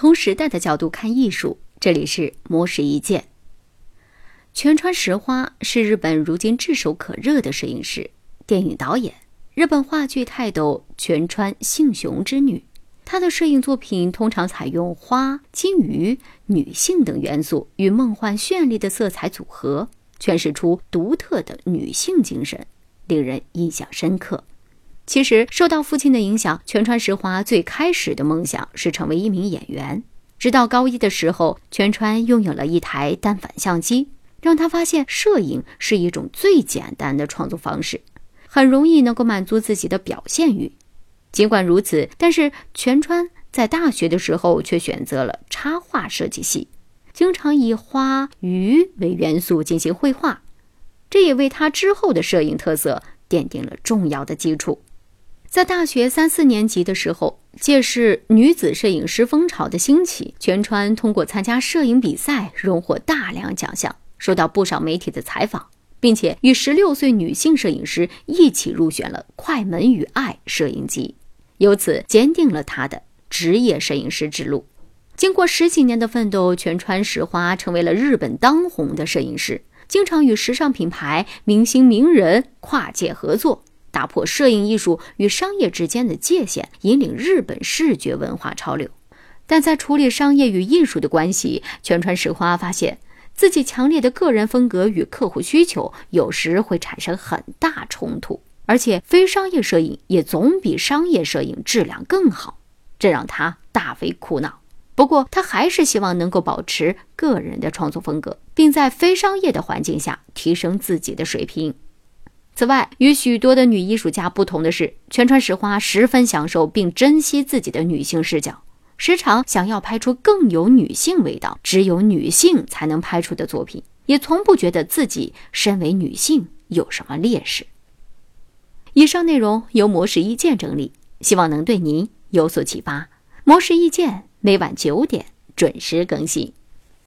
从时代的角度看艺术，这里是魔石一见。全川石花是日本如今炙手可热的摄影师、电影导演，日本话剧泰斗全川幸雄之女。她的摄影作品通常采用花、金鱼、女性等元素与梦幻绚丽的色彩组合，诠释出独特的女性精神，令人印象深刻。其实，受到父亲的影响，全川石华最开始的梦想是成为一名演员。直到高一的时候，全川拥有了一台单反相机，让他发现摄影是一种最简单的创作方式，很容易能够满足自己的表现欲。尽管如此，但是全川在大学的时候却选择了插画设计系，经常以花、鱼为元素进行绘画，这也为他之后的摄影特色奠定了重要的基础。在大学三四年级的时候，借势女子摄影师风潮的兴起，全川通过参加摄影比赛，荣获大量奖项，受到不少媒体的采访，并且与十六岁女性摄影师一起入选了《快门与爱》摄影集，由此坚定了他的职业摄影师之路。经过十几年的奋斗，全川石花成为了日本当红的摄影师，经常与时尚品牌、明星名人跨界合作。打破摄影艺术与商业之间的界限，引领日本视觉文化潮流。但在处理商业与艺术的关系，全川石花发现自己强烈的个人风格与客户需求有时会产生很大冲突，而且非商业摄影也总比商业摄影质量更好，这让他大为苦恼。不过，他还是希望能够保持个人的创作风格，并在非商业的环境下提升自己的水平。此外，与许多的女艺术家不同的是，全川石花十分享受并珍惜自己的女性视角，时常想要拍出更有女性味道、只有女性才能拍出的作品，也从不觉得自己身为女性有什么劣势。以上内容由模式意见整理，希望能对您有所启发。模式意见每晚九点准时更新。